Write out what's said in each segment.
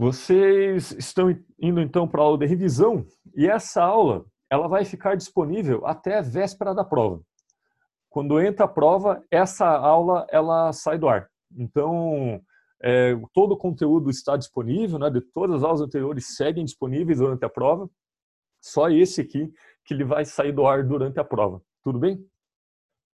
Vocês estão indo então para a aula de revisão e essa aula ela vai ficar disponível até a véspera da prova. Quando entra a prova, essa aula ela sai do ar. Então, é, todo o conteúdo está disponível, né, de todas as aulas anteriores seguem disponíveis durante a prova. Só esse aqui que ele vai sair do ar durante a prova. Tudo bem?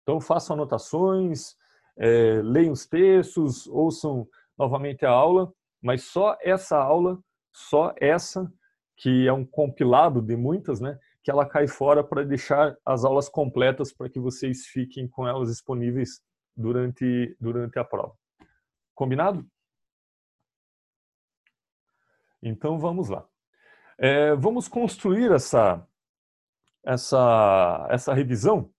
Então, façam anotações, é, leiam os textos, ouçam novamente a aula, mas só essa aula, só essa, que é um compilado de muitas, né, que ela cai fora para deixar as aulas completas para que vocês fiquem com elas disponíveis durante, durante a prova. Combinado? Então vamos lá. É, vamos construir essa, essa, essa revisão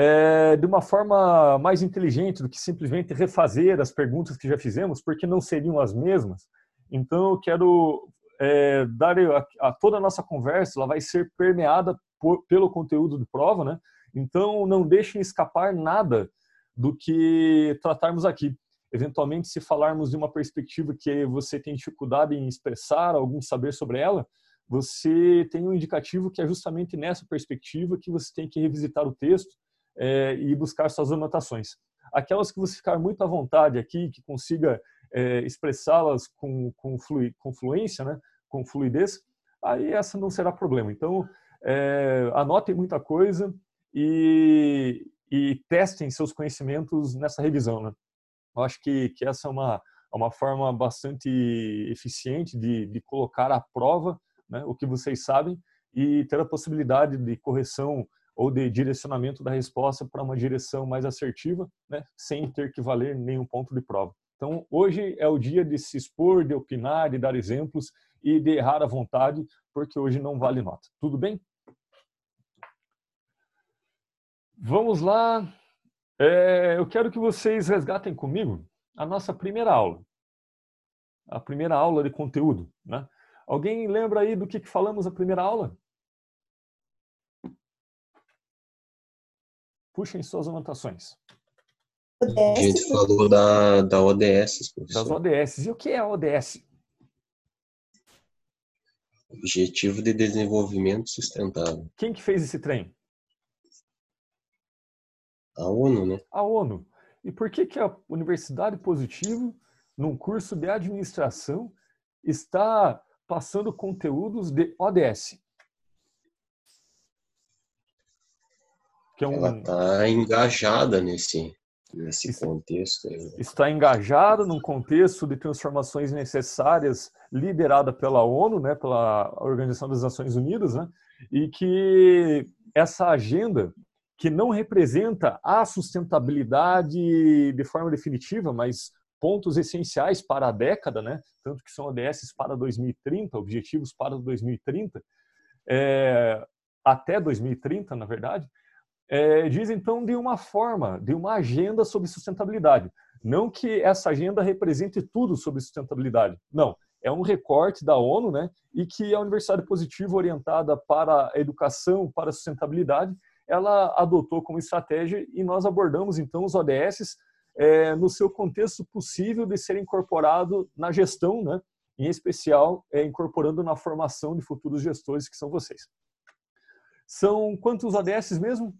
é, de uma forma mais inteligente do que simplesmente refazer as perguntas que já fizemos, porque não seriam as mesmas. Então eu quero é, dar a, a, toda a nossa conversa, ela vai ser permeada por, pelo conteúdo de prova, né? Então não deixem escapar nada do que tratarmos aqui. Eventualmente, se falarmos de uma perspectiva que você tem dificuldade em expressar algum saber sobre ela, você tem um indicativo que é justamente nessa perspectiva que você tem que revisitar o texto é, e buscar suas anotações. Aquelas que você ficar muito à vontade aqui, que consiga é, expressá-las com, com, flui, com fluência, né, com fluidez, aí essa não será problema. Então, é, anotem muita coisa e, e testem seus conhecimentos nessa revisão. Né? Eu acho que, que essa é uma, uma forma bastante eficiente de, de colocar à prova né, o que vocês sabem e ter a possibilidade de correção ou de direcionamento da resposta para uma direção mais assertiva, né, sem ter que valer nenhum ponto de prova. Então, hoje é o dia de se expor, de opinar, de dar exemplos e de errar à vontade, porque hoje não vale nota. Tudo bem? Vamos lá. É, eu quero que vocês resgatem comigo a nossa primeira aula. A primeira aula de conteúdo. Né? Alguém lembra aí do que, que falamos na primeira aula? Puxem suas anotações. A gente falou da, da ODS, professor. Das ODS. E o que é a ODS? Objetivo de Desenvolvimento Sustentável. Quem que fez esse trem? A ONU, né? A ONU. E por que, que a Universidade Positivo, num curso de administração, está passando conteúdos de ODS? Que é um... Ela está engajada nesse, nesse contexto. Está engajada num contexto de transformações necessárias liderada pela ONU, né, pela Organização das Nações Unidas, né, e que essa agenda que não representa a sustentabilidade de forma definitiva, mas pontos essenciais para a década, né? tanto que são ODS para 2030, objetivos para 2030, é, até 2030, na verdade, é, diz então de uma forma, de uma agenda sobre sustentabilidade. Não que essa agenda represente tudo sobre sustentabilidade, não. É um recorte da ONU, né? E que a Universidade Positiva, orientada para a educação, para a sustentabilidade, ela adotou como estratégia e nós abordamos então os ODS é, no seu contexto possível de ser incorporado na gestão, né? Em especial, é, incorporando na formação de futuros gestores que são vocês. São quantos ODS mesmo?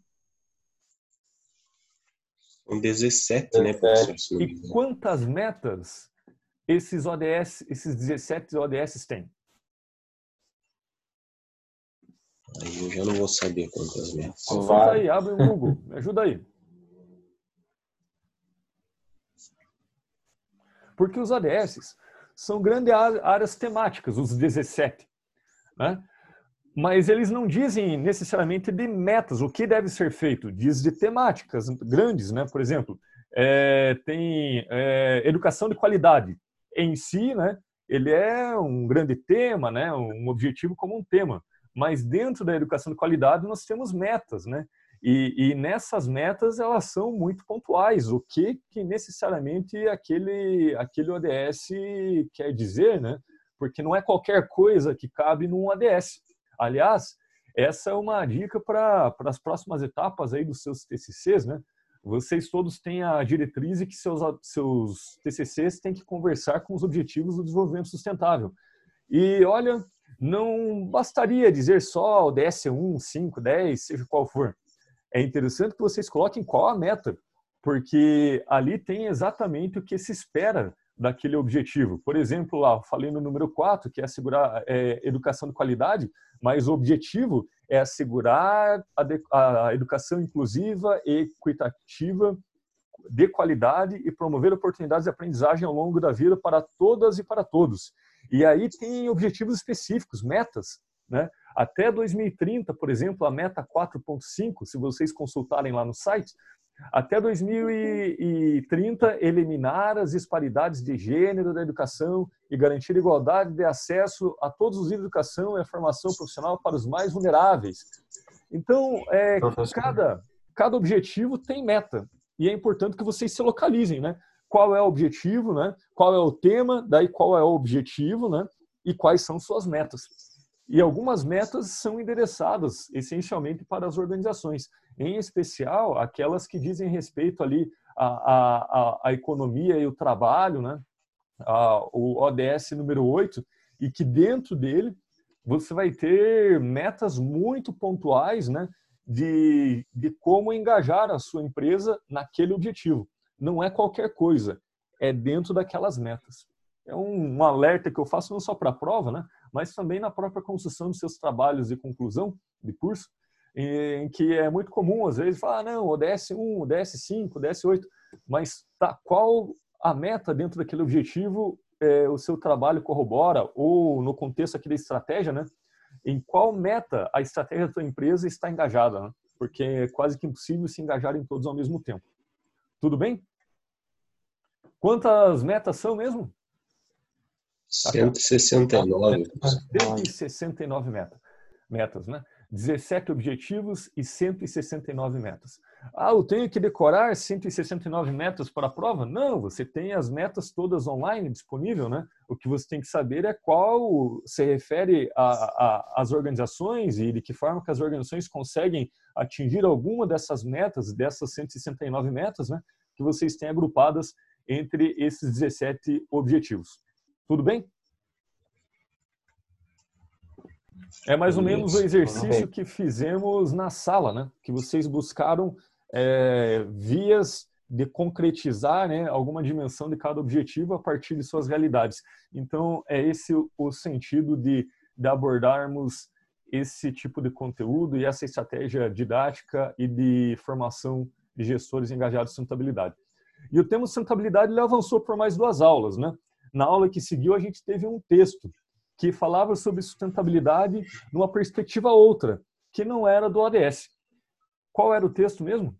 Um 17, né, professor? E quantas metas esses ODS, esses 17 ODS têm? Aí eu já não vou saber quantas metas. Conta aí, abre o Google, me ajuda aí. Porque os ODS são grandes áreas temáticas, os 17. Né? Mas eles não dizem necessariamente de metas, o que deve ser feito, diz de temáticas grandes, né? Por exemplo, é, tem é, educação de qualidade em si, né? Ele é um grande tema, né? Um objetivo como um tema, mas dentro da educação de qualidade nós temos metas, né? E, e nessas metas elas são muito pontuais. O que que necessariamente aquele aquele ODS quer dizer, né? Porque não é qualquer coisa que cabe num ODS. Aliás, essa é uma dica para as próximas etapas aí dos seus TCCs, né? Vocês todos têm a diretriz que seus, seus TCCs têm que conversar com os objetivos do desenvolvimento sustentável. E olha, não bastaria dizer só o DS1, 5, 10, seja qual for. É interessante que vocês coloquem qual a meta, porque ali tem exatamente o que se espera daquele objetivo. Por exemplo, lá, falei no número 4, que é assegurar é, educação de qualidade, mas o objetivo é assegurar a, a educação inclusiva equitativa de qualidade e promover oportunidades de aprendizagem ao longo da vida para todas e para todos. E aí tem objetivos específicos, metas, né? Até 2030, por exemplo, a meta 4.5, se vocês consultarem lá no site, até 2030, eliminar as disparidades de gênero da educação e garantir igualdade de acesso a todos os níveis de educação e a formação profissional para os mais vulneráveis. Então, é, cada, cada objetivo tem meta. E é importante que vocês se localizem, né? Qual é o objetivo, né? Qual é o tema, daí qual é o objetivo, né? E quais são suas metas. E algumas metas são endereçadas essencialmente para as organizações, em especial aquelas que dizem respeito ali à, à, à economia e o trabalho, né? o ODS número 8, e que dentro dele você vai ter metas muito pontuais né? de, de como engajar a sua empresa naquele objetivo. Não é qualquer coisa, é dentro daquelas metas. É um, um alerta que eu faço não só para a prova, né? Mas também na própria construção dos seus trabalhos de conclusão de curso, em que é muito comum, às vezes, falar, ah, não, ODS 1, ODS 5, ODS 8, mas tá, qual a meta dentro daquele objetivo é, o seu trabalho corrobora, ou no contexto aqui da estratégia, né? Em qual meta a estratégia da sua empresa está engajada, né? Porque é quase que impossível se engajar em todos ao mesmo tempo. Tudo bem? Quantas metas são mesmo? 169. 169 metas, metas, né? 17 objetivos e 169 metas. Ah, eu tenho que decorar 169 metas para a prova? Não, você tem as metas todas online disponível, né? O que você tem que saber é qual se refere às organizações e de que forma que as organizações conseguem atingir alguma dessas metas, dessas 169 metas, né? Que vocês têm agrupadas entre esses 17 objetivos. Tudo bem? É mais ou menos o exercício que fizemos na sala, né? Que vocês buscaram é, vias de concretizar né, alguma dimensão de cada objetivo a partir de suas realidades. Então, é esse o sentido de, de abordarmos esse tipo de conteúdo e essa estratégia didática e de formação de gestores engajados em sustentabilidade. E o tema sustentabilidade ele avançou por mais duas aulas, né? Na aula que seguiu, a gente teve um texto que falava sobre sustentabilidade numa perspectiva outra, que não era do ODS. Qual era o texto mesmo?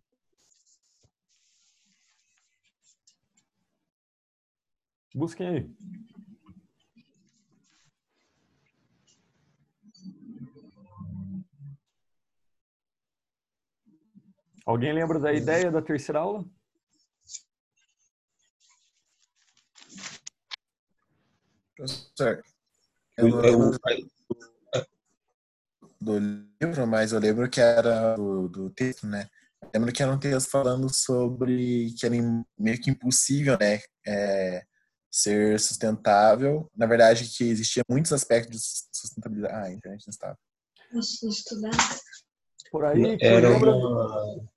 Busquem aí. Alguém lembra da ideia da terceira aula? Professor, eu não lembro do livro, mas eu lembro que era do, do texto, né? Eu lembro que era um texto falando sobre que era meio que impossível, né? É, ser sustentável. Na verdade, que existia muitos aspectos de sustentabilidade. Ah, a internet não estava. Estudar. Por aí. Era uma,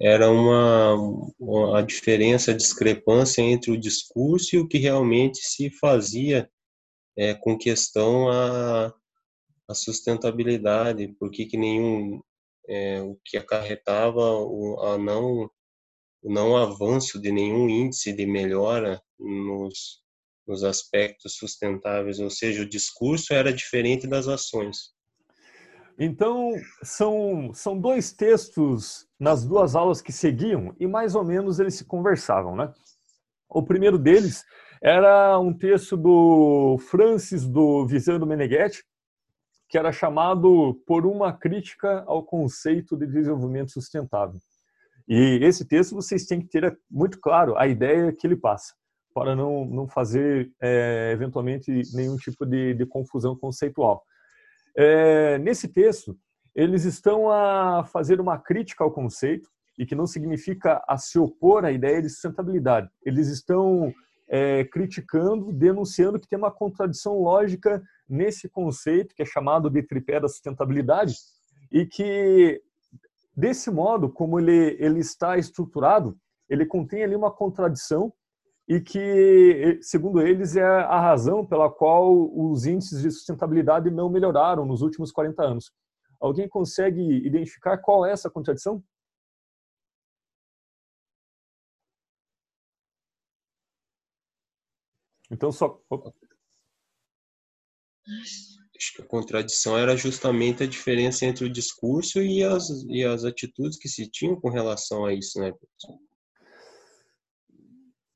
era uma, uma a diferença, a discrepância entre o discurso e o que realmente se fazia é, com questão a, a sustentabilidade, porque que nenhum é, o que acarretava o a não o não avanço de nenhum índice de melhora nos, nos aspectos sustentáveis, ou seja, o discurso era diferente das ações. Então, são, são dois textos nas duas aulas que seguiam e mais ou menos eles se conversavam, né? O primeiro deles era um texto do Francis do Visando Meneghetti, que era chamado Por uma Crítica ao Conceito de Desenvolvimento Sustentável. E esse texto vocês têm que ter muito claro a ideia que ele passa, para não, não fazer, é, eventualmente, nenhum tipo de, de confusão conceitual. É, nesse texto, eles estão a fazer uma crítica ao conceito e que não significa a se opor à ideia de sustentabilidade. Eles estão é, criticando, denunciando que tem uma contradição lógica nesse conceito que é chamado de tripé da sustentabilidade e que desse modo, como ele ele está estruturado, ele contém ali uma contradição e que, segundo eles, é a razão pela qual os índices de sustentabilidade não melhoraram nos últimos 40 anos. Alguém consegue identificar qual é essa contradição? Então, só. Acho que a contradição era justamente a diferença entre o discurso e as, e as atitudes que se tinham com relação a isso, né?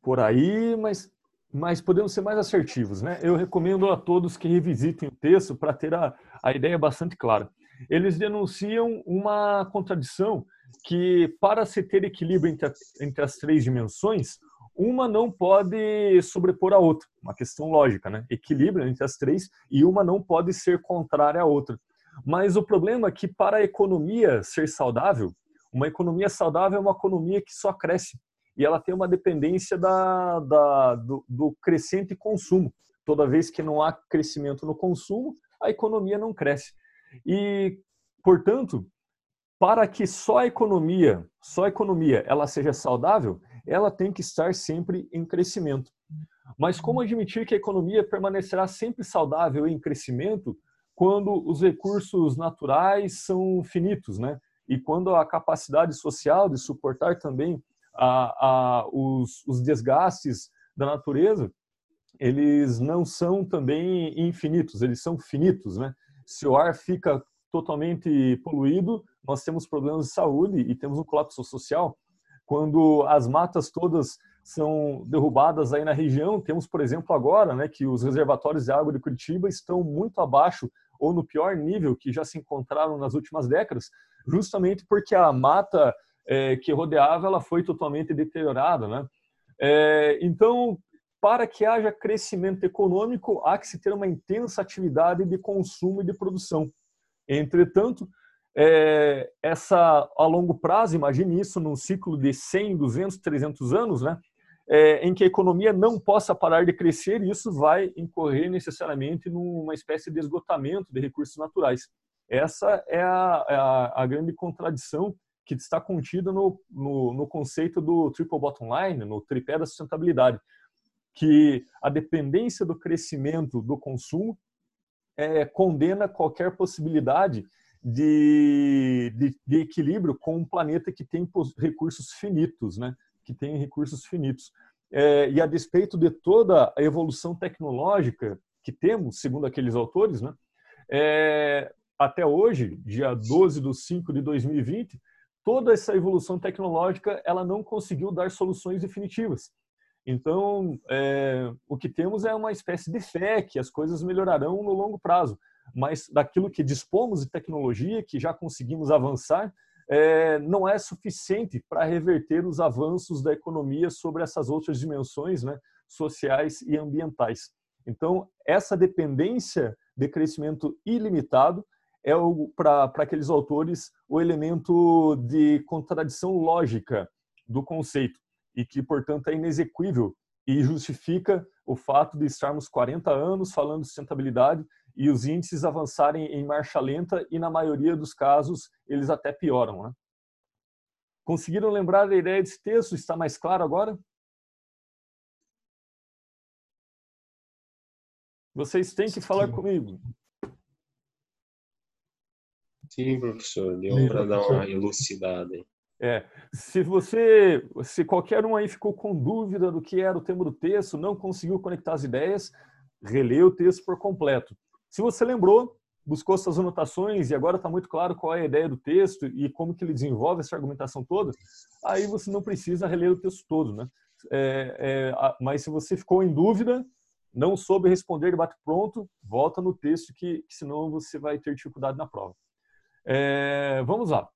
Por aí, mas, mas podemos ser mais assertivos, né? Eu recomendo a todos que revisitem o texto para ter a, a ideia bastante clara. Eles denunciam uma contradição que, para se ter equilíbrio entre, a, entre as três dimensões, uma não pode sobrepor a outra, uma questão lógica, né? Equilíbrio entre as três e uma não pode ser contrária à outra. Mas o problema é que para a economia ser saudável, uma economia saudável é uma economia que só cresce e ela tem uma dependência da, da do, do crescente consumo. Toda vez que não há crescimento no consumo, a economia não cresce. E, portanto, para que só a economia, só a economia, ela seja saudável, ela tem que estar sempre em crescimento. Mas como admitir que a economia permanecerá sempre saudável em crescimento quando os recursos naturais são finitos, né? E quando a capacidade social de suportar também a, a, os, os desgastes da natureza, eles não são também infinitos, eles são finitos, né? Se o ar fica totalmente poluído, nós temos problemas de saúde e temos um colapso social quando as matas todas são derrubadas aí na região, temos, por exemplo, agora, né, que os reservatórios de água de Curitiba estão muito abaixo ou no pior nível que já se encontraram nas últimas décadas, justamente porque a mata é, que rodeava ela foi totalmente deteriorada, né? É, então, para que haja crescimento econômico, há que se ter uma intensa atividade de consumo e de produção. Entretanto, é, essa a longo prazo, imagine isso num ciclo de 100, 200, 300 anos, né? É, em que a economia não possa parar de crescer, isso vai incorrer necessariamente numa espécie de esgotamento de recursos naturais. Essa é a, é a, a grande contradição que está contida no, no, no, conceito do triple bottom line, no tripé da sustentabilidade, que a dependência do crescimento do consumo é, condena qualquer possibilidade de, de, de, equilíbrio com um planeta que tem recursos finitos, né? que tem recursos finitos. É, e a despeito de toda a evolução tecnológica que temos, segundo aqueles autores, né? É, até hoje, dia 12 de 5 de 2020, toda essa evolução tecnológica ela não conseguiu dar soluções definitivas. Então, é, o que temos é uma espécie de fé que as coisas melhorarão no longo prazo mas daquilo que dispomos de tecnologia, que já conseguimos avançar, é, não é suficiente para reverter os avanços da economia sobre essas outras dimensões né, sociais e ambientais. Então, essa dependência de crescimento ilimitado é para aqueles autores o elemento de contradição lógica do conceito e que, portanto, é inexequível e justifica o fato de estarmos 40 anos falando de sustentabilidade e os índices avançarem em marcha lenta e, na maioria dos casos, eles até pioram. Né? Conseguiram lembrar da ideia desse texto? Está mais claro agora? Vocês têm que falar comigo. Sim, professor. Deu para dar uma elucidada. É, se você, se qualquer um aí ficou com dúvida do que era o tema do texto, não conseguiu conectar as ideias, relê o texto por completo. Se você lembrou, buscou suas anotações e agora está muito claro qual é a ideia do texto e como que ele desenvolve essa argumentação toda, aí você não precisa reler o texto todo, né? É, é, mas se você ficou em dúvida, não soube responder de bate pronto, volta no texto que, que senão você vai ter dificuldade na prova. É, vamos lá.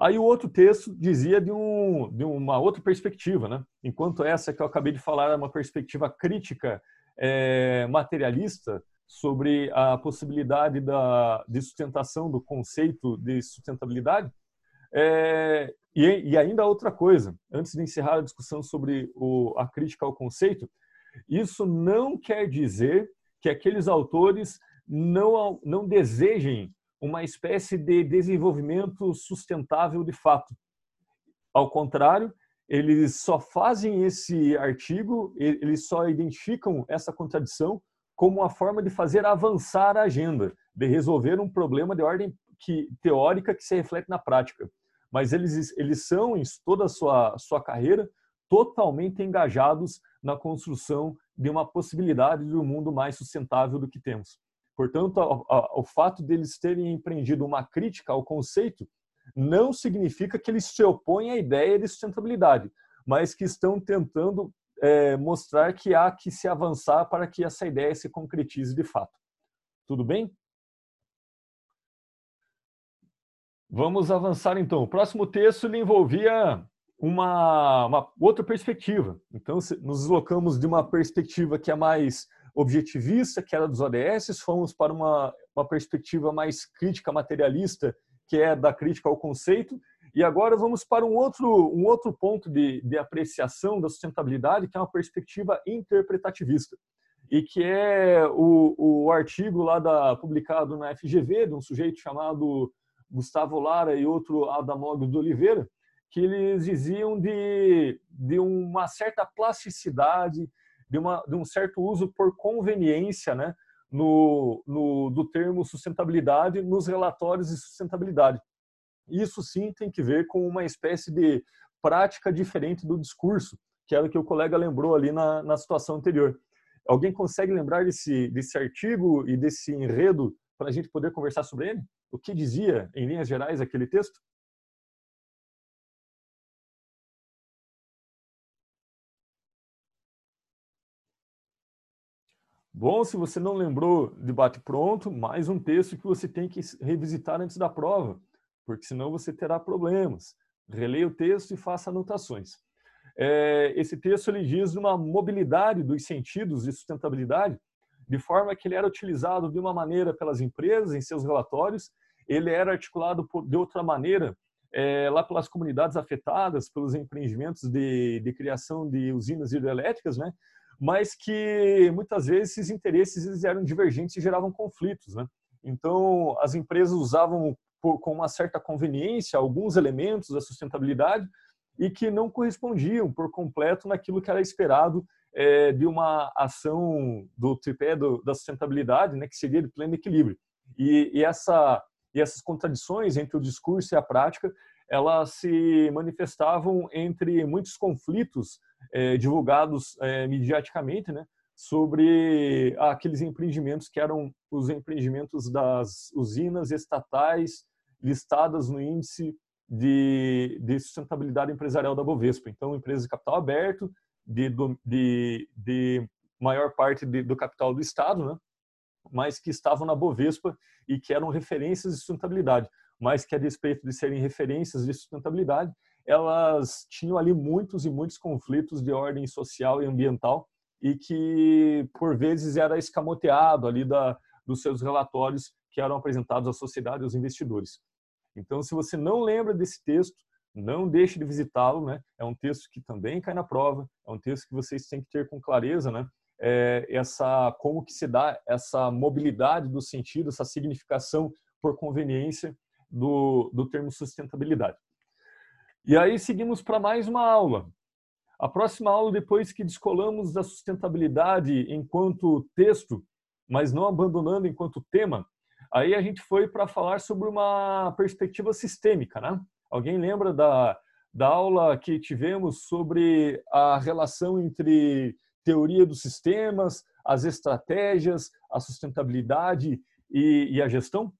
Aí o outro texto dizia de, um, de uma outra perspectiva, né? Enquanto essa que eu acabei de falar é uma perspectiva crítica é, materialista, sobre a possibilidade da, de sustentação do conceito de sustentabilidade, é, e, e, ainda outra coisa, antes de encerrar a discussão sobre o, a crítica ao conceito, isso não quer dizer que aqueles autores não, não desejem uma espécie de desenvolvimento sustentável de fato. Ao contrário, eles só fazem esse artigo, eles só identificam essa contradição como uma forma de fazer avançar a agenda, de resolver um problema de ordem que, teórica que se reflete na prática. Mas eles, eles são, em toda a sua, sua carreira, totalmente engajados na construção de uma possibilidade de um mundo mais sustentável do que temos. Portanto, o fato deles terem empreendido uma crítica ao conceito não significa que eles se opõem à ideia de sustentabilidade, mas que estão tentando é, mostrar que há que se avançar para que essa ideia se concretize de fato. Tudo bem? Vamos avançar então. O próximo texto ele envolvia uma, uma outra perspectiva. Então, nos deslocamos de uma perspectiva que é mais objetivista, que era dos ODS, fomos para uma, uma perspectiva mais crítica materialista, que é da crítica ao conceito, e agora vamos para um outro, um outro ponto de, de apreciação da sustentabilidade, que é uma perspectiva interpretativista, e que é o, o artigo lá da, publicado na FGV, de um sujeito chamado Gustavo Lara e outro Adamógio de Oliveira, que eles diziam de, de uma certa plasticidade, de, uma, de um certo uso por conveniência né, no, no, do termo sustentabilidade nos relatórios de sustentabilidade. Isso sim tem que ver com uma espécie de prática diferente do discurso, que era o que o colega lembrou ali na, na situação anterior. Alguém consegue lembrar desse, desse artigo e desse enredo para a gente poder conversar sobre ele? O que dizia, em linhas gerais, aquele texto? Bom, se você não lembrou de bate-pronto, mais um texto que você tem que revisitar antes da prova, porque senão você terá problemas. Releia o texto e faça anotações. É, esse texto ele diz uma mobilidade dos sentidos de sustentabilidade, de forma que ele era utilizado de uma maneira pelas empresas em seus relatórios, ele era articulado por, de outra maneira é, lá pelas comunidades afetadas, pelos empreendimentos de, de criação de usinas hidrelétricas, né? mas que muitas vezes esses interesses eles eram divergentes e geravam conflitos. Né? Então, as empresas usavam por, com uma certa conveniência alguns elementos da sustentabilidade e que não correspondiam por completo naquilo que era esperado é, de uma ação do tripé do, da sustentabilidade, né, que seria de pleno equilíbrio. E, e, essa, e essas contradições entre o discurso e a prática, elas se manifestavam entre muitos conflitos é, divulgados é, mediaticamente, né, sobre aqueles empreendimentos que eram os empreendimentos das usinas estatais listadas no índice de, de sustentabilidade empresarial da Bovespa. Então, empresas de capital aberto, de, de, de maior parte de, do capital do Estado, né? mas que estavam na Bovespa e que eram referências de sustentabilidade, mas que a despeito de serem referências de sustentabilidade, elas tinham ali muitos e muitos conflitos de ordem social e ambiental e que por vezes era escamoteado ali da, dos seus relatórios que eram apresentados à sociedade e aos investidores. Então, se você não lembra desse texto, não deixe de visitá-lo, né? É um texto que também cai na prova, é um texto que vocês têm que ter com clareza, né? É essa como que se dá essa mobilidade do sentido, essa significação por conveniência do, do termo sustentabilidade. E aí seguimos para mais uma aula. A próxima aula, depois que descolamos da sustentabilidade enquanto texto, mas não abandonando enquanto tema, aí a gente foi para falar sobre uma perspectiva sistêmica, né? Alguém lembra da, da aula que tivemos sobre a relação entre teoria dos sistemas, as estratégias, a sustentabilidade e, e a gestão?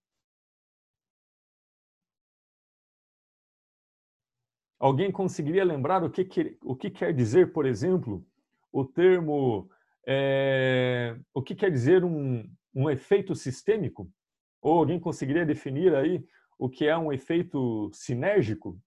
Alguém conseguiria lembrar o que, que, o que quer dizer, por exemplo, o termo, é, o que quer dizer um, um efeito sistêmico? Ou alguém conseguiria definir aí o que é um efeito sinérgico?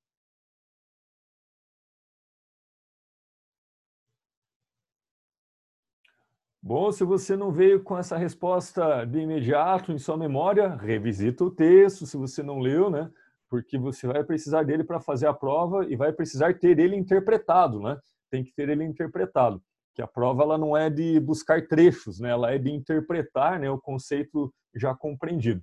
Bom, se você não veio com essa resposta de imediato em sua memória, revisita o texto, se você não leu, né? Porque você vai precisar dele para fazer a prova e vai precisar ter ele interpretado, né? Tem que ter ele interpretado, que a prova ela não é de buscar trechos, né? Ela é de interpretar, né, o conceito já compreendido.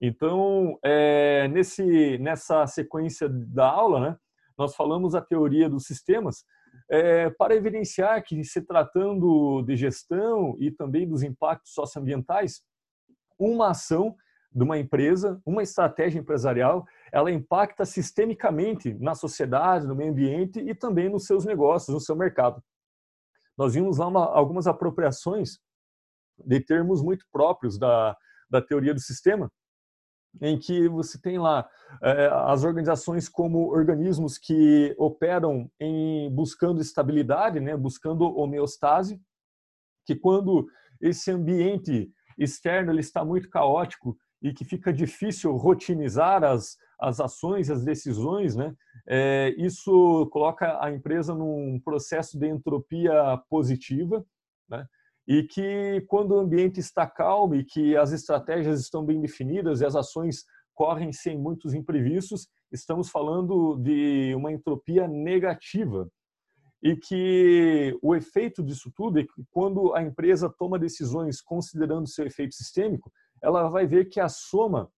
Então, é, nesse nessa sequência da aula, né, nós falamos a teoria dos sistemas é, para evidenciar que, se tratando de gestão e também dos impactos socioambientais, uma ação de uma empresa, uma estratégia empresarial, ela impacta sistemicamente na sociedade, no meio ambiente e também nos seus negócios, no seu mercado. Nós vimos lá uma, algumas apropriações de termos muito próprios da, da teoria do sistema, em que você tem lá é, as organizações como organismos que operam em buscando estabilidade, né, buscando homeostase, que quando esse ambiente externo ele está muito caótico e que fica difícil rotinizar as, as ações, as decisões, né? É, isso coloca a empresa num processo de entropia positiva, né? E que quando o ambiente está calmo e que as estratégias estão bem definidas e as ações correm sem muitos imprevistos, estamos falando de uma entropia negativa. E que o efeito disso tudo é que quando a empresa toma decisões considerando seu efeito sistêmico, ela vai ver que a soma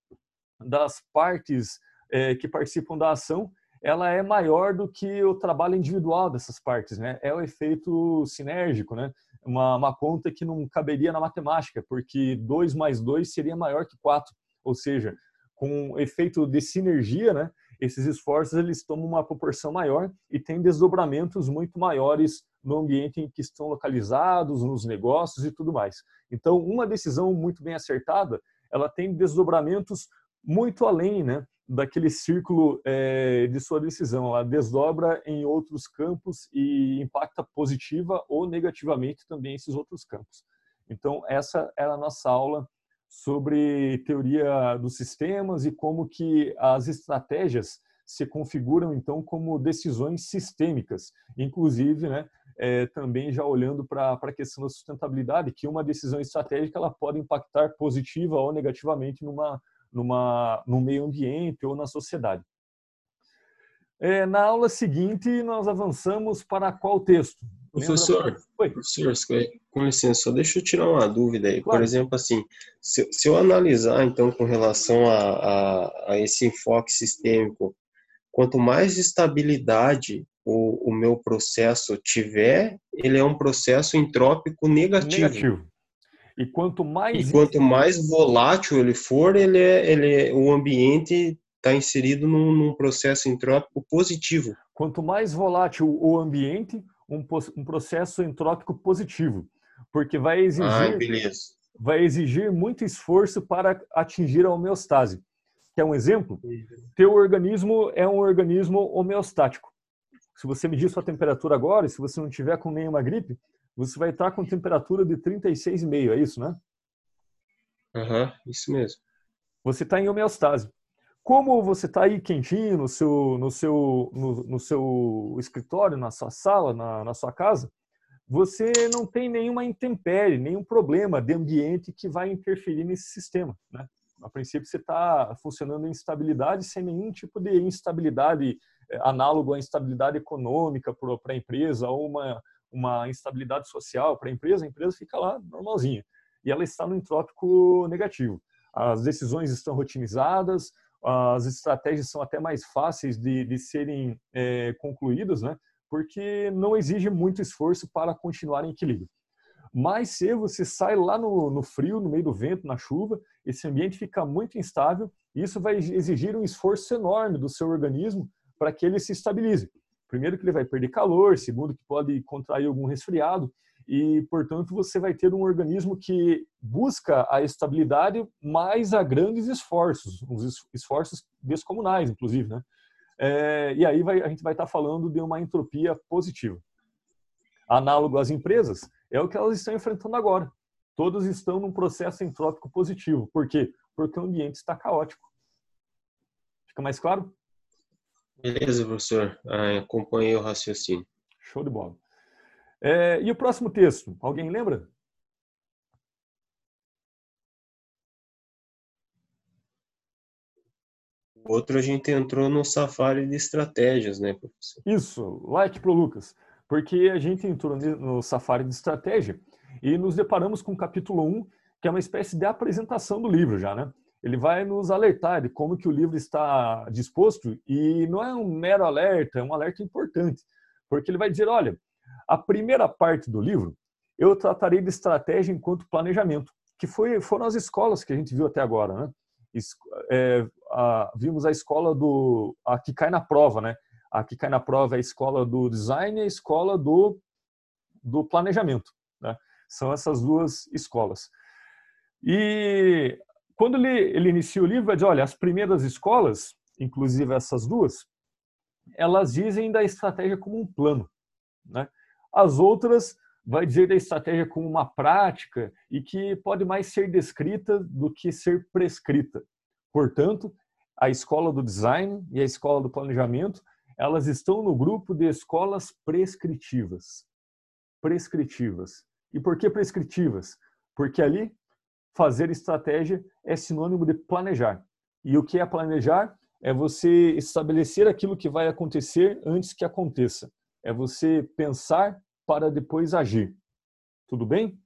das partes é, que participam da ação ela é maior do que o trabalho individual dessas partes, né? É o efeito sinérgico, né? Uma, uma conta que não caberia na matemática, porque 2 mais 2 seria maior que 4, ou seja, com efeito de sinergia, né? Esses esforços eles tomam uma proporção maior e têm desdobramentos muito maiores no ambiente em que estão localizados, nos negócios e tudo mais. Então, uma decisão muito bem acertada, ela tem desdobramentos muito além, né? daquele círculo é, de sua decisão. Ela desdobra em outros campos e impacta positiva ou negativamente também esses outros campos. Então, essa era a nossa aula sobre teoria dos sistemas e como que as estratégias se configuram então como decisões sistêmicas, inclusive, né, é, também já olhando para a questão da sustentabilidade, que uma decisão estratégica ela pode impactar positiva ou negativamente numa numa, no meio ambiente ou na sociedade. É, na aula seguinte, nós avançamos para qual texto? Professor, professor, com licença, só deixa eu tirar uma dúvida aí. Claro. Por exemplo, assim, se, se, eu analisar, então, com relação a, a, a, esse enfoque sistêmico, quanto mais estabilidade o, o meu processo tiver, ele é um processo entrópico negativo. Negativo. E quanto mais e quanto mais volátil ele for, ele é, ele é, o ambiente está inserido num, num, processo entrópico positivo. Quanto mais volátil o ambiente, um, um processo entrópico positivo, porque vai exigir ah, vai exigir muito esforço para atingir a homeostase. Quer um exemplo? Teu organismo é um organismo homeostático. Se você medir sua temperatura agora, e se você não tiver com nenhuma gripe, você vai estar com temperatura de 36,5, é isso, né? Aham, uhum, isso mesmo. Você está em homeostase. Como você está aí quentinho no seu, no, seu, no, no, seu escritório, na sua sala, na, na sua casa, você não tem nenhuma intempérie, nenhum problema de ambiente que vai interferir nesse sistema. Né? A princípio, você está funcionando em estabilidade sem nenhum tipo de instabilidade análogo à instabilidade econômica para a empresa ou uma, uma instabilidade social para a empresa, a empresa fica lá normalzinha. E ela está no entrópico negativo. As decisões estão rotinizadas, as estratégias são até mais fáceis de, de serem é, concluídas, né? porque não exige muito esforço para continuar em equilíbrio. Mas se você sai lá no, no, frio, no meio do vento, na chuva, esse ambiente fica muito instável e isso vai exigir um esforço enorme do seu organismo para que ele se estabilize primeiro que ele vai perder calor, segundo que pode contrair algum resfriado e, portanto, você vai ter um organismo que busca a estabilidade mais a grandes esforços, uns esforços descomunais, inclusive, né? É, e aí vai, a gente vai estar falando de uma entropia positiva. Análogo às empresas, é o que elas estão enfrentando agora. Todas estão num processo entrópico positivo. Por quê? Porque o ambiente está caótico. Fica mais claro? Beleza, professor. Ah, acompanhei o raciocínio. Show de bola. É, e o próximo texto? Alguém lembra? Outro a gente entrou no safari de estratégias, né, professor? Isso, like pro Lucas. Porque a gente entrou no safari de estratégia e nos deparamos com o capítulo 1, que é uma espécie de apresentação do livro já, né? Ele vai nos alertar de como que o livro está disposto e não é um mero alerta, é um alerta importante, porque ele vai dizer, olha, a primeira parte do livro eu tratarei de estratégia enquanto planejamento, que foi, foram as escolas que a gente viu até agora, né? É, a, vimos a escola do a que cai na prova, né? A que cai na prova é a escola do design e a escola do, do planejamento, né? São essas duas escolas. E quando ele, ele inicia o livro, vai dizer, olha, as primeiras escolas, inclusive essas duas, elas dizem da estratégia como um plano, né? As outras vai dizer da estratégia como uma prática e que pode mais ser descrita do que ser prescrita. Portanto, a escola do design e a escola do planejamento, elas estão no grupo de escolas prescritivas. Prescritivas. E por que prescritivas? Porque ali fazer estratégia é sinônimo de planejar. E o que é planejar? É você estabelecer aquilo que vai acontecer antes que aconteça. É você pensar para depois agir. Tudo bem?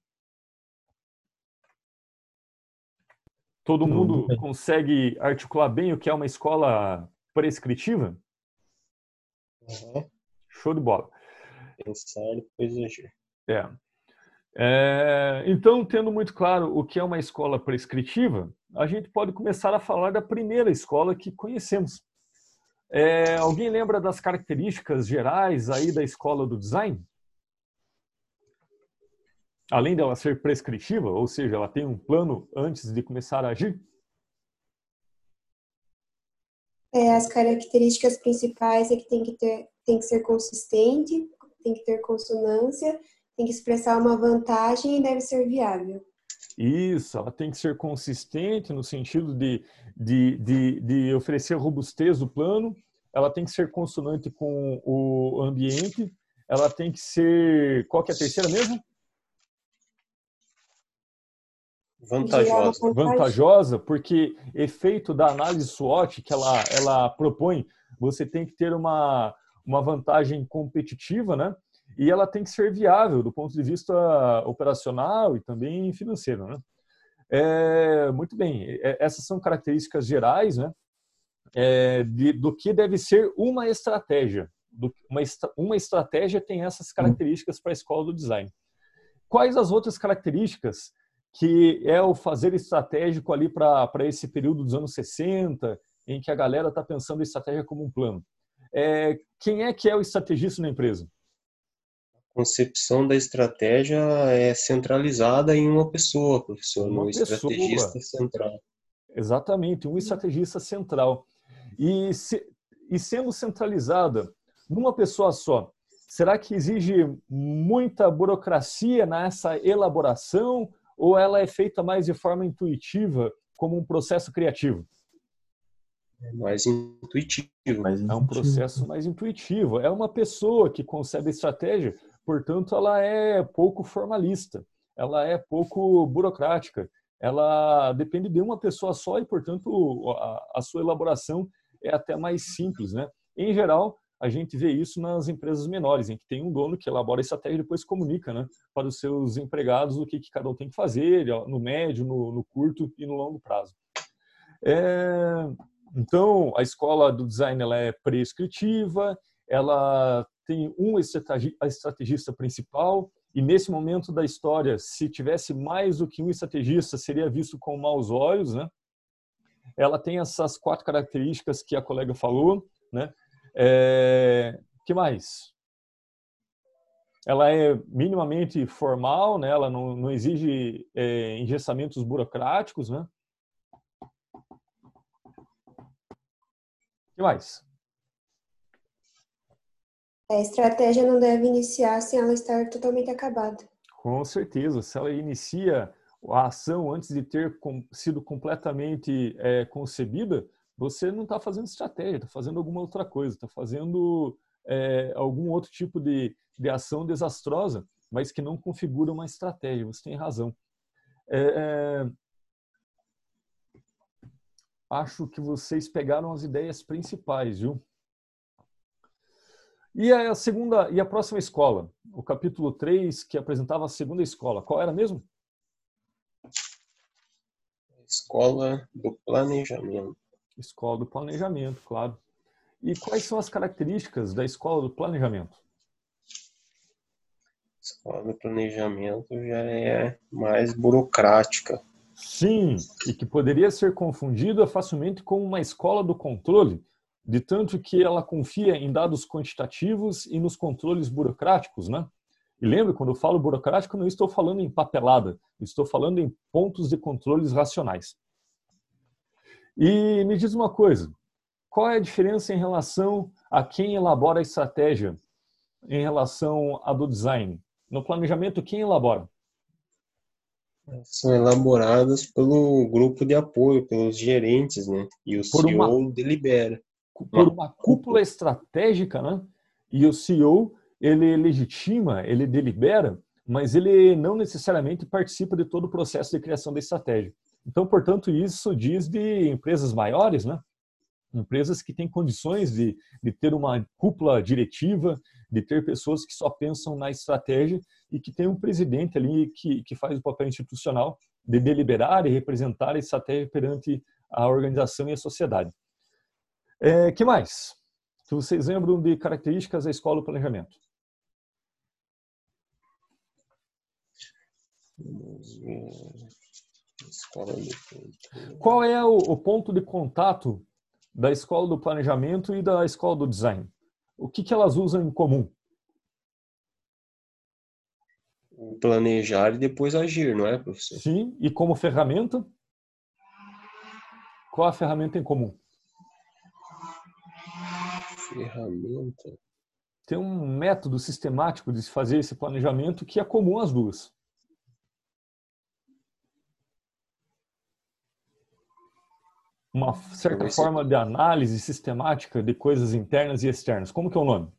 Todo mundo consegue articular bem o que é uma escola prescritiva? Uhum. Show de bola. Pensar depois agir. É. é. Então, tendo muito claro o que é uma escola prescritiva, a gente pode começar a falar da primeira escola que conhecemos. É, alguém lembra das características gerais aí da escola do design? além dela ser prescritiva, ou seja, ela tem um plano antes de começar a agir? É, as características principais é que tem que ter, tem que ser consistente, tem que ter consonância, tem que expressar uma vantagem e deve ser viável. Isso, ela tem que ser consistente no sentido de, de, de, de oferecer robustez do plano, ela tem que ser consonante com o ambiente, ela tem que ser. Qual que é a terceira mesmo? Vantajosa. Vantajosa, porque efeito da análise SWOT que ela, ela propõe, você tem que ter uma, uma vantagem competitiva, né? E ela tem que ser viável do ponto de vista operacional e também financeiro, né? É, muito bem, é, essas são características gerais, né? É, de, do que deve ser uma estratégia. Do, uma, uma estratégia tem essas características para a escola do design. Quais as outras características que é o fazer estratégico ali para esse período dos anos 60, em que a galera está pensando em estratégia como um plano. É, quem é que é o estrategista na empresa? Concepção da estratégia é centralizada em uma pessoa, professor, uma um pessoa. estrategista central. Exatamente, um estrategista central. E, se, e sendo centralizada numa pessoa só, será que exige muita burocracia nessa elaboração ou ela é feita mais de forma intuitiva, como um processo criativo? É mais intuitivo. Mais É um processo mais intuitivo. É uma pessoa que concebe a estratégia, portanto, ela é pouco formalista, ela é pouco burocrática, ela depende de uma pessoa só e, portanto, a, a sua elaboração é até mais simples, né? Em geral, a gente vê isso nas empresas menores, em que tem um dono que elabora a estratégia e depois comunica né, para os seus empregados o que, que cada um tem que fazer, no médio, no, no curto e no longo prazo. É, então, a escola do design ela é prescritiva, ela tem um estrategista principal, e nesse momento da história, se tivesse mais do que um estrategista, seria visto com maus olhos. Né? Ela tem essas quatro características que a colega falou, né? É, que mais? Ela é minimamente formal, né? ela não, não exige é, engessamentos burocráticos. Né? que mais? A estratégia não deve iniciar sem ela estar totalmente acabada. Com certeza. Se ela inicia a ação antes de ter sido completamente é, concebida, você não está fazendo estratégia, está fazendo alguma outra coisa, está fazendo é, algum outro tipo de, de ação desastrosa, mas que não configura uma estratégia. Você tem razão. É, acho que vocês pegaram as ideias principais, viu? E a segunda e a próxima escola, o capítulo 3, que apresentava a segunda escola, qual era mesmo? Escola do planejamento. Escola do planejamento, claro. E quais são as características da escola do planejamento? Escola do planejamento já é mais burocrática. Sim, e que poderia ser confundida facilmente com uma escola do controle, de tanto que ela confia em dados quantitativos e nos controles burocráticos, né? E lembre, quando eu falo burocrático, não estou falando em papelada, estou falando em pontos de controles racionais. E me diz uma coisa, qual é a diferença em relação a quem elabora a estratégia em relação a do design? No planejamento, quem elabora? São elaboradas pelo grupo de apoio, pelos gerentes, né? E o por CEO uma, delibera. Por uma cúpula estratégica, né? E o CEO ele legitima, ele delibera, mas ele não necessariamente participa de todo o processo de criação da estratégia. Então, portanto, isso diz de empresas maiores, né? Empresas que têm condições de, de ter uma cúpula diretiva, de ter pessoas que só pensam na estratégia e que tem um presidente ali que, que faz o papel institucional de deliberar e representar a estratégia perante a organização e a sociedade. É, que mais? Que vocês lembram de características da escola do planejamento? Qual é o, o, ponto de contato da escola do planejamento e da escola do design? O que, que elas usam em comum? Planejar e depois agir, não é, professor? Sim, e como ferramenta? Qual a ferramenta em comum? Ferramenta? tem um método sistemático de se fazer esse planejamento que é comum às duas. Uma certa forma de análise sistemática de coisas internas e externas. Como que é o nome?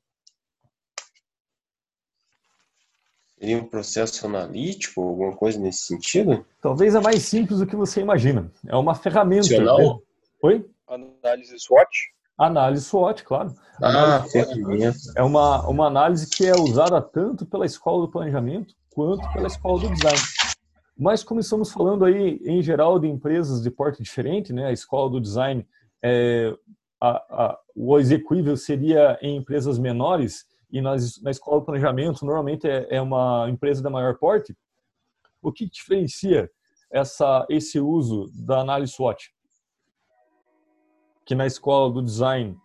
Seria um processo analítico, alguma coisa nesse sentido? Talvez é mais simples do que você imagina. É uma ferramenta. Funcional? Oi? Análise SWOT? Análise SWOT, claro. Ah, ferramenta. É uma, uma análise que é usada tanto pela escola do planejamento quanto pela escola do design. Mas como estamos falando aí, em geral, de empresas de porte diferente, né? a escola do design, é, a, a, o execuível seria em empresas menores e nas, na escola do planejamento, normalmente é, é uma empresa da maior porte. O que diferencia essa, esse uso da análise SWOT? Que na escola do design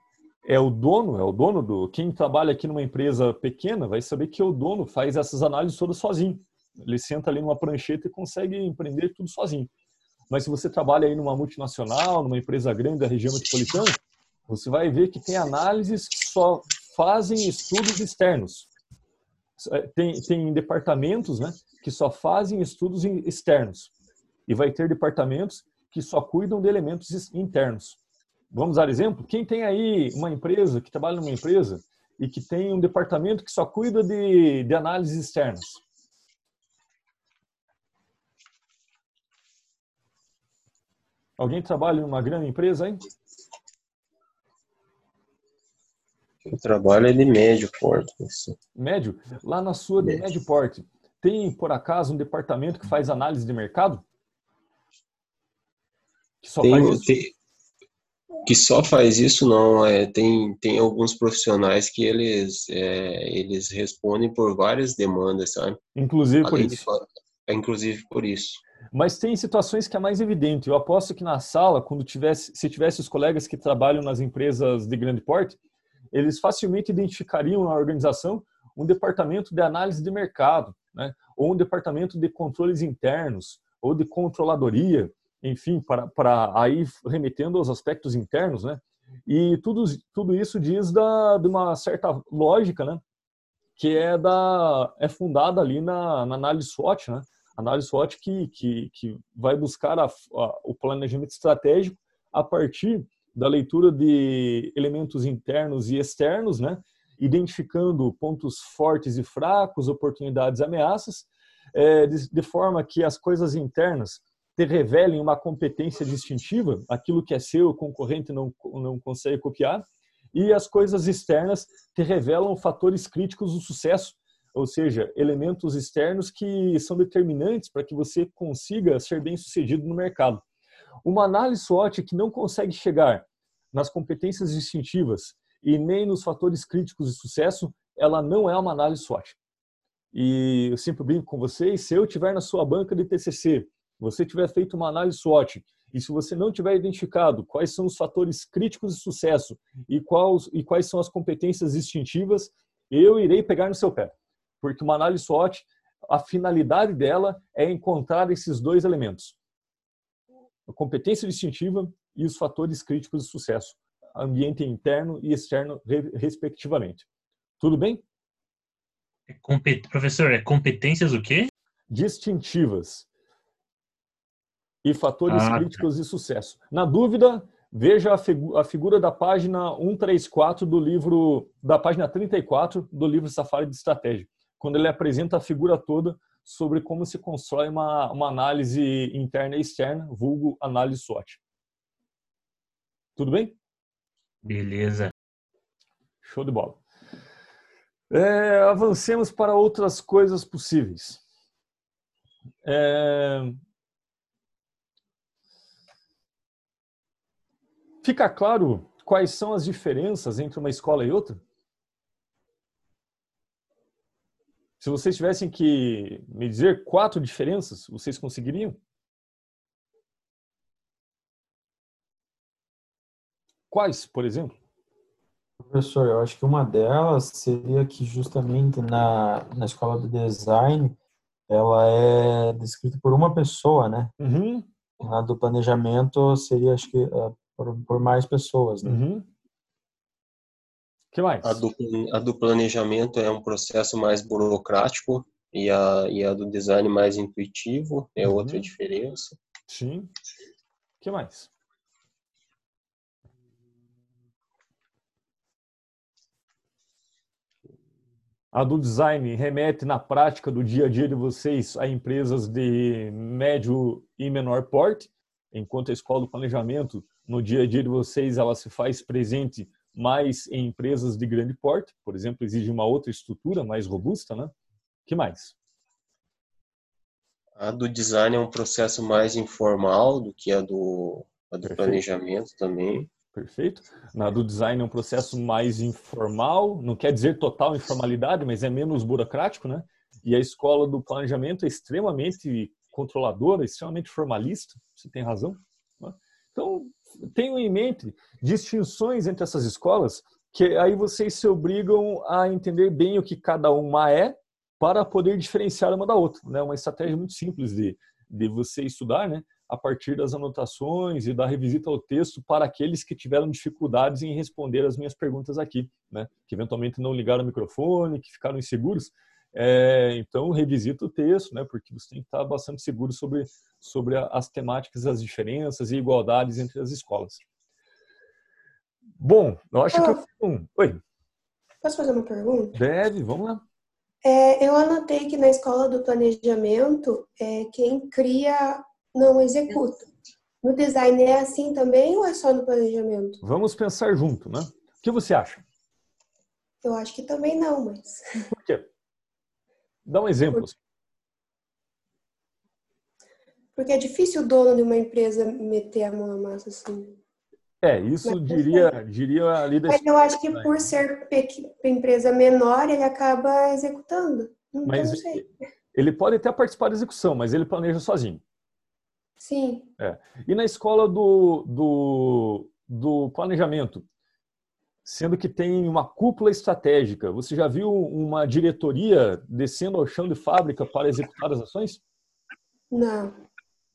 é o dono, é o dono do. Quem trabalha aqui numa empresa pequena vai saber que o dono faz essas análises todas sozinho. Ele senta ali numa prancheta e consegue empreender tudo sozinho. Mas se você trabalha aí numa multinacional, numa empresa grande da região metropolitana, você vai ver que tem análises que só fazem estudos externos. É, tem, tem departamentos né, que só fazem estudos externos. E vai ter departamentos que só cuidam de elementos internos. Vamos dar exemplo? Quem tem aí uma empresa, que trabalha numa empresa e que tem um departamento que só cuida de, de análises externas? Alguém trabalha em uma grande empresa aí? Eu trabalho é de médio porte. Médio? Lá na sua de médio porte, tem por acaso um departamento que faz análise de mercado? Que só tem, faz isso? Tem, que só faz isso não é tem tem alguns profissionais que eles é, eles respondem por várias demandas sabe? Inclusive por isso. é inclusive por isso. Mas tem situações que é mais evidente. Eu aposto que na sala quando tivesse se tivesse os colegas que trabalham nas empresas de grande porte eles facilmente identificariam na organização um departamento de análise de mercado né? Ou um departamento de controles internos ou de controladoria enfim, para, para aí remetendo aos aspectos internos, né? E tudo, tudo isso diz da, de uma certa lógica, né? Que é, da, é fundada ali na, na análise SWOT, né? Análise SWOT que, que, que vai buscar a, a, o planejamento estratégico a partir da leitura de elementos internos e externos, né? Identificando pontos fortes e fracos, oportunidades e ameaças, é, de, de forma que as coisas internas te revelem uma competência distintiva, aquilo que é seu, o concorrente não, não consegue copiar, e as coisas externas te revelam fatores críticos do sucesso, ou seja, elementos externos que são determinantes para que você consiga ser bem sucedido no mercado. Uma análise SWOT que não consegue chegar nas competências distintivas e nem nos fatores críticos de sucesso, ela não é uma análise SWOT. E eu sempre brinco com vocês, se eu tiver na sua banca de TCC, você tiver feito uma análise SWOT, e se você não tiver identificado quais são os fatores críticos de sucesso e, quais, e quais são as competências distintivas, eu irei pegar no seu pé. Porque uma análise SWOT, a finalidade dela é encontrar esses dois elementos. A competência distintiva e os fatores críticos de sucesso, ambiente interno e externo, respectivamente. Tudo bem? É compet... Professor, é competências o quê? Distintivas e fatores ah, tá. críticos tá. de sucesso. Na dúvida, veja a, figu a, figura da página 134 do livro, da página 34 do livro Safari de Estratégia, quando ele apresenta a figura toda sobre como se constrói uma, uma análise interna e externa, vulgo análise SWOT. Tudo bem? Beleza. Show de bola. É, avancemos para outras coisas possíveis. É... Fica claro quais são as diferenças entre uma escola e outra? Se vocês tivessem que me dizer quatro diferenças, vocês conseguiriam? Quais, por exemplo? Professor, eu acho que uma delas seria que justamente na, na escola de design ela é descrita por uma pessoa, né? Uhum. Na do planejamento seria, acho que, por, por mais pessoas, né? Uhum. que mais? A do, a do planejamento é um processo mais burocrático e a, e a do design mais intuitivo, é uhum. outra diferença. Sim. que mais? A do design remete na prática do dia a dia de vocês a empresas de médio e menor porte, enquanto a escola do planejamento, no dia a dia de vocês, ela se faz presente mais em empresas de grande porte, por exemplo, exige uma outra estrutura mais robusta, né? que mais? A do design é um processo mais informal do que a do, a do planejamento também. Perfeito. Na do design é um processo mais informal, não quer dizer total informalidade, mas é menos burocrático, né? E a escola do planejamento é extremamente controladora, extremamente formalista, você tem razão. Né? Então, tenham em mente distinções entre essas escolas, que aí vocês se obrigam a entender bem o que cada uma é, para poder diferenciar uma da outra. Né? Uma estratégia muito simples de, de você estudar, né? a partir das anotações e da revisita ao texto para aqueles que tiveram dificuldades em responder as minhas perguntas aqui, né? que eventualmente não ligaram o microfone, que ficaram inseguros. É, então, revisita o texto, né? porque você tem que estar bastante seguro sobre, sobre as temáticas, as diferenças e igualdades entre as escolas. Bom, eu acho que eu... Oi. Posso fazer uma pergunta? Deve, vamos lá. É, eu anotei que na escola do planejamento, é, quem cria não executa. No design é assim também ou é só no planejamento? Vamos pensar junto, né? O que você acha? Eu acho que também não, mas. Por quê? Dá um exemplo. Porque é difícil o dono de uma empresa meter a mão na massa assim. É, isso mas, diria, é. diria ali da Mas eu acho que por ser empresa menor, ele acaba executando. Então, mas ele pode até participar da execução, mas ele planeja sozinho. Sim. É. E na escola do, do, do planejamento, sendo que tem uma cúpula estratégica, você já viu uma diretoria descendo ao chão de fábrica para executar as ações? Não.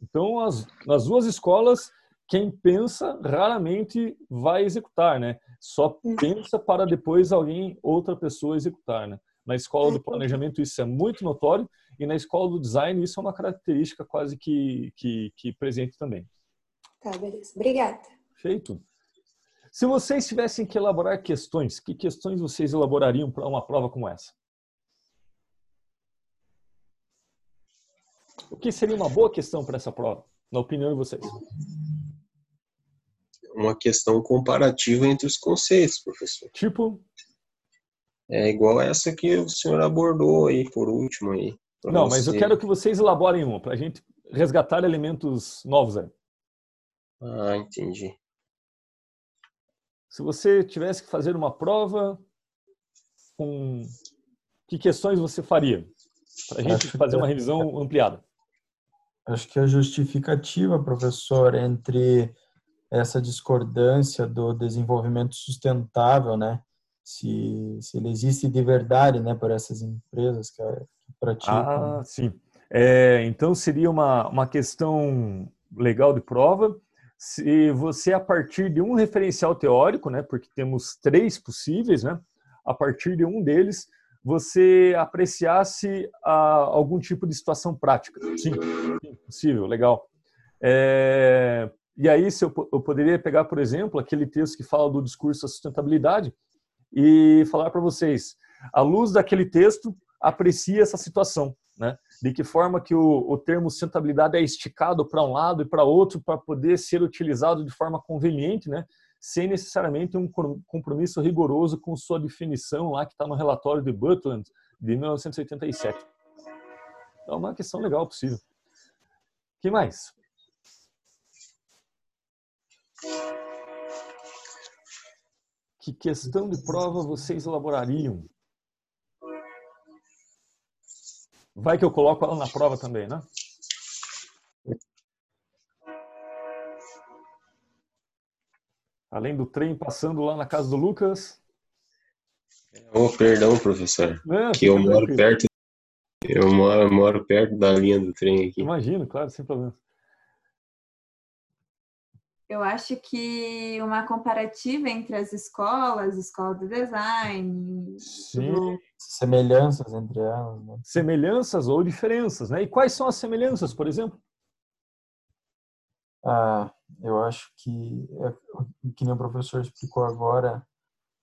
Então, as, nas duas escolas, quem pensa raramente vai executar, né? Só hum. pensa para depois alguém, outra pessoa executar, né? Na escola do planejamento isso é muito notório e na escola do design isso é uma característica quase que, que, que presente também. Tá, beleza. Obrigada. Feito. Se vocês tivessem que elaborar questões, que questões vocês elaborariam para uma prova como essa? O que seria uma boa questão para essa prova? na opinião de vocês? Uma questão comparativa entre os conceitos, professor. Tipo? É igual essa que o senhor abordou aí por último aí. Não, mas eu quero que vocês elaborem uma, para a gente resgatar elementos novos aí. Ah, entendi. Se você tivesse que fazer uma prova, com que questões você faria? Para a gente fazer uma revisão ampliada. Acho que a justificativa, professor, entre essa discordância do desenvolvimento sustentável, né? Se, se ele existe de verdade, né, por essas empresas que, que praticam. Ah, sim. É, então seria uma, uma questão legal de prova. Se você, a partir de um referencial teórico, né, porque temos três possíveis, né, a partir de um deles, você apreciasse ah, algum tipo de situação prática. Sim, sim possível, legal. É, e aí, se eu, eu, poderia pegar, por exemplo, aquele texto que fala do discurso da sustentabilidade e falar para vocês, à luz daquele texto, aprecie essa situação, né? De que forma que o, o termo sustentabilidade é esticado para um lado e para outro para poder ser utilizado de forma conveniente, né? sem necessariamente um compromisso rigoroso com sua definição lá que está no relatório de Butland de 1987. É uma questão legal possível. que mais? Que questão de prova vocês elaborariam? Vai que eu coloco ela na prova também, né? Além do trem passando lá na casa do Lucas. Oh, perdão, professor. Não, que eu moro perto. Eu moro, moro perto da linha do trem aqui. Imagino, claro, sem problema. Eu acho que uma comparativa entre as escolas, escola de design. Sim. Semelhanças entre elas. Né? Semelhanças ou diferenças, né? E quais são as semelhanças, por exemplo? Ah, eu acho que, é, que nem o professor explicou agora,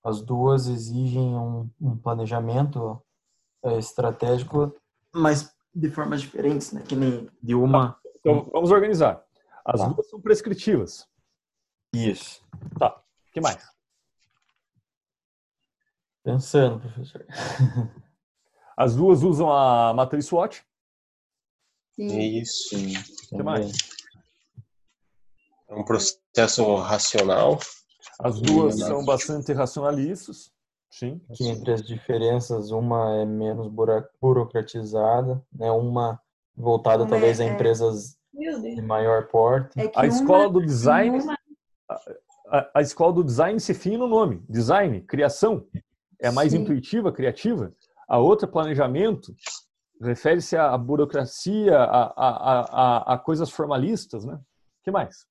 as duas exigem um, um planejamento é, estratégico, mas de formas diferentes, né? Que nem de uma. Tá. Então, vamos organizar. As tá. duas são prescritivas. Isso. Tá. O que mais? Pensando, professor. As duas usam a matriz SWOT? Sim. Isso. O que mais? É um processo racional. As duas são bastante racionalistas. Sim. Que entre as diferenças, uma é menos burocratizada, né? uma voltada uma talvez é, a empresas de maior porte. É a escola do design, uma... a, a, escola do design se fina no nome, design, criação, é mais Sim. intuitiva, criativa. A outra, planejamento, refere-se à burocracia, a, a, a, a coisas formalistas, né? O que mais?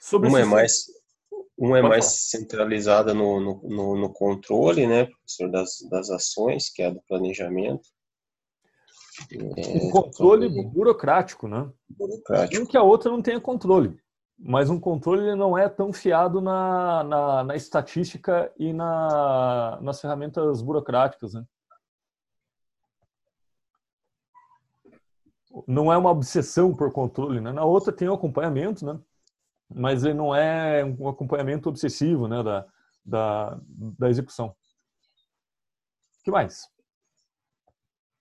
Sobre uma é mais uma é mais centralizada no, no, no, controle, né, professor, das, das ações, que é a do planejamento. É, um controle burocrático, né? Burocrático. Um que a outra não tenha controle. Mas um controle não é tão fiado na, na, na estatística e na, nas ferramentas burocráticas, né? não é uma obsessão por controle, né? Na outra tem o acompanhamento, né? Mas ele não é um acompanhamento obsessivo, né? Da, da, da execução. O que mais?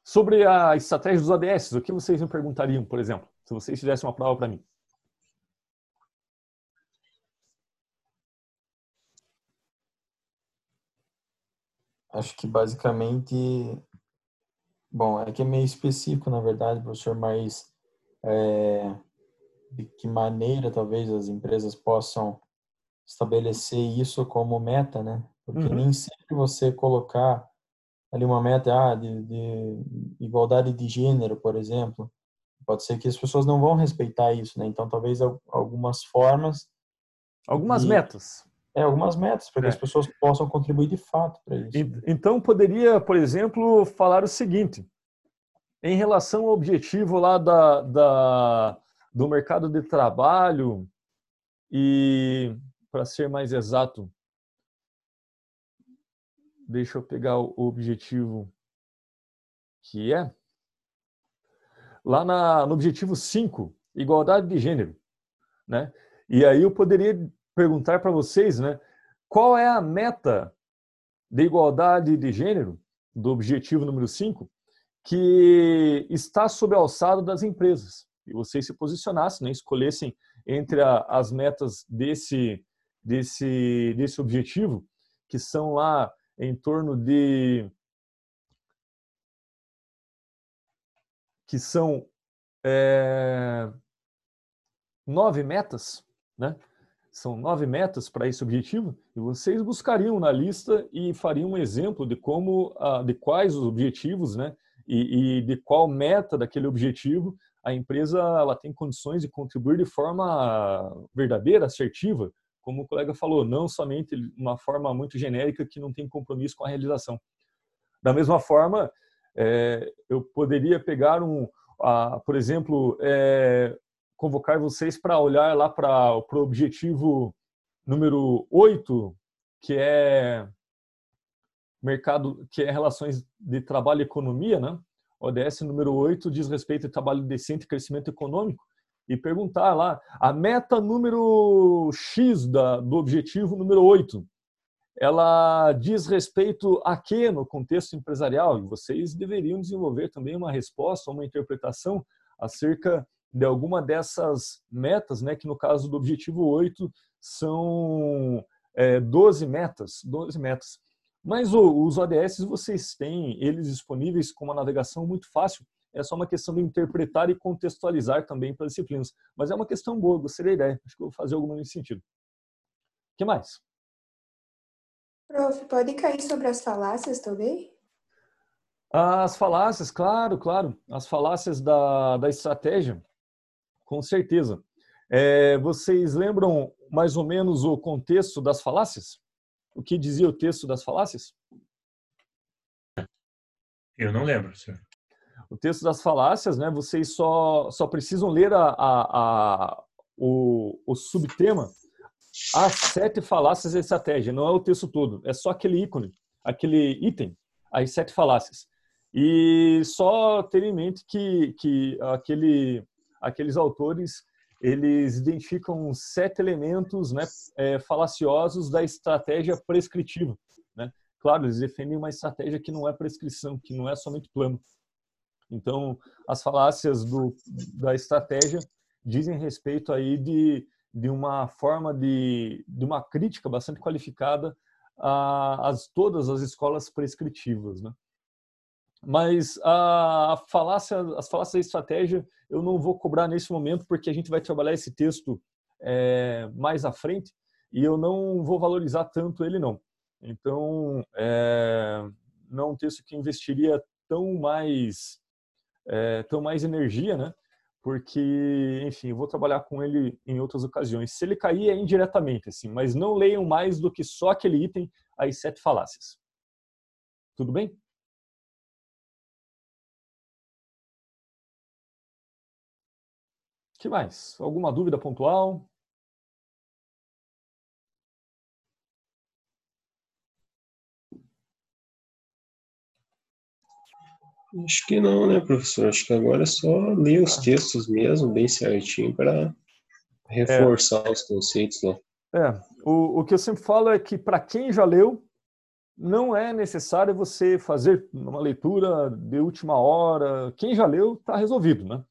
Sobre a estratégia dos ADS, o que vocês me perguntariam, por exemplo, se vocês fizessem uma prova para mim? Acho que basicamente Bom, é que é meio específico, na verdade, professor, mas é, de que maneira talvez as empresas possam estabelecer isso como meta, né? Porque uhum. nem sempre você colocar ali uma meta ah, de, de, igualdade de gênero, por exemplo, pode ser que as pessoas não vão respeitar isso, né? Então, talvez algumas formas. Algumas de, metas. É, algumas metas, para que é. as pessoas possam contribuir de fato para isso. Então, poderia, por exemplo, falar o seguinte: em relação ao objetivo lá da, da do mercado de trabalho, e, para ser mais exato, deixa eu pegar o objetivo que é. Lá na, no objetivo 5, igualdade de gênero. Né? E aí eu poderia perguntar para vocês, né, qual é a meta de igualdade de gênero, do objetivo número 5, que está sob alçada das empresas. E vocês se posicionassem, né, escolhessem entre a, as metas desse, desse, desse objetivo, que são lá em torno de que são é, nove metas, né? São nove metas para esse objetivo e vocês buscariam na lista e fariam um exemplo de como, de quais os objetivos, né? E, e de qual meta daquele objetivo a empresa ela tem condições de contribuir de forma verdadeira, assertiva, como o colega falou, não somente uma forma muito genérica que não tem compromisso com a realização. Da mesma forma, é, eu poderia pegar um, a, por exemplo, é, convocar vocês para olhar lá para o objetivo número 8, que é mercado, que é relações de trabalho e economia, né? ODS número 8 diz respeito ao trabalho decente e crescimento econômico e perguntar lá a meta número X da, do objetivo número 8 ela diz respeito a quê no contexto empresarial? E vocês deveriam desenvolver também uma resposta, uma interpretação acerca de alguma dessas metas, né, que no caso do objetivo 8 são é, 12 metas, 12 metas. Mas os ODS vocês têm eles disponíveis com uma navegação muito fácil, é só uma questão de interpretar e contextualizar também para disciplinas. Mas é uma questão boa, gostei da ideia, acho que vou fazer alguma nesse sentido. O que mais? Prof, pode cair sobre as falácias também? As falácias, claro, claro. As falácias da, da estratégia, com certeza. É, vocês lembram mais ou menos o contexto das falácias? O que dizia o texto das falácias? Eu não lembro, senhor. O texto das falácias, né? Vocês só, só precisam ler a, a, a o, o subtema as sete falácias da estratégia, não é o texto todo, é só aquele ícone, aquele item, as sete falácias. E só ter em mente que, que aquele, aqueles autores eles identificam sete elementos né, é, falaciosos da estratégia prescritiva. Né? Claro, eles defendem uma estratégia que não é prescrição, que não é somente plano. Então, as falácias do, da estratégia dizem respeito aí de de uma forma de, de uma crítica bastante qualificada a, a todas as escolas prescritivas, né? Mas a falácia, as falácias da estratégia eu não vou cobrar nesse momento porque a gente vai trabalhar esse texto é, mais à frente e eu não vou valorizar tanto ele não. Então, é, não é um texto que investiria tão mais é, tão mais energia, né? porque, enfim, eu vou trabalhar com ele em outras ocasiões. Se ele cair, é indiretamente, assim, mas não leiam mais do que só aquele item, as sete falácias. Tudo bem? que mais? Alguma dúvida pontual? Acho que não, né, professor? Acho que agora é só ler os textos mesmo, bem certinho, para reforçar é. os conceitos lá. É, o, o que eu sempre falo é que para quem já leu, não é necessário você fazer uma leitura de última hora. Quem já leu, está resolvido, né?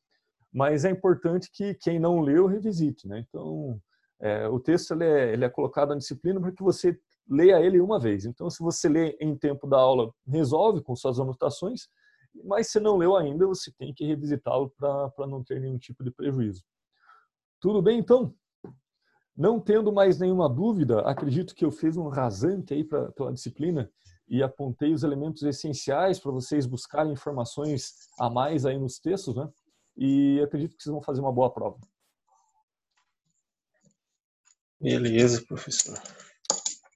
Mas é importante que quem não leu, revisite, né? Então, é, o texto ele é, ele é colocado na disciplina para que você leia ele uma vez. Então, se você lê em tempo da aula, resolve com suas anotações mas se não leu ainda, você tem que revisitá-lo para não ter nenhum tipo de prejuízo. Tudo bem, então? Não tendo mais nenhuma dúvida, acredito que eu fiz um rasante aí pra, pela disciplina e apontei os elementos essenciais para vocês buscarem informações a mais aí nos textos, né? E acredito que vocês vão fazer uma boa prova. Beleza, professor.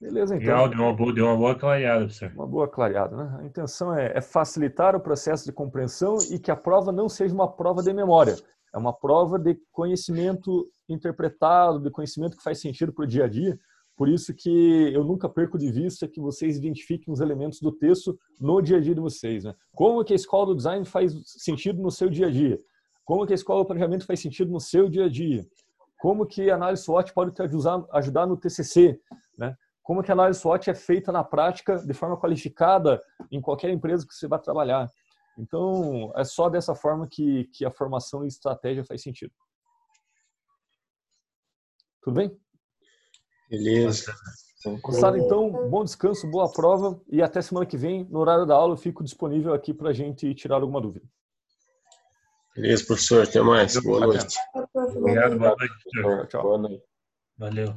Beleza, então. Legal, deu uma boa, deu uma boa clareada, professor. Uma boa clareada, né? A intenção é, é, facilitar o processo de compreensão e que a prova não seja uma prova de memória. É uma prova de conhecimento interpretado, de conhecimento que faz sentido para o dia a dia, Por isso que eu nunca perco de vista que vocês identifiquem os elementos do texto no dia a dia de vocês. Né? Como que a escola do design faz sentido no seu dia a dia? Como que a escola do planejamento faz sentido no seu dia a dia? Como que a análise SWOT pode te ajudar, ajudar no TCC? Né? Como que a análise SWOT é feita na prática de forma qualificada em qualquer empresa que você vai trabalhar? Então, é só dessa forma que, que a formação e estratégia faz sentido. Tudo bem? Beleza. Gostaram? Então, bom descanso, boa prova e até semana que vem, no horário da aula, eu fico disponível aqui para a gente tirar alguma dúvida. Beleza, professor. Até mais. Boa noite. Obrigado, boa noite. Tchau. Boa noite. Valeu.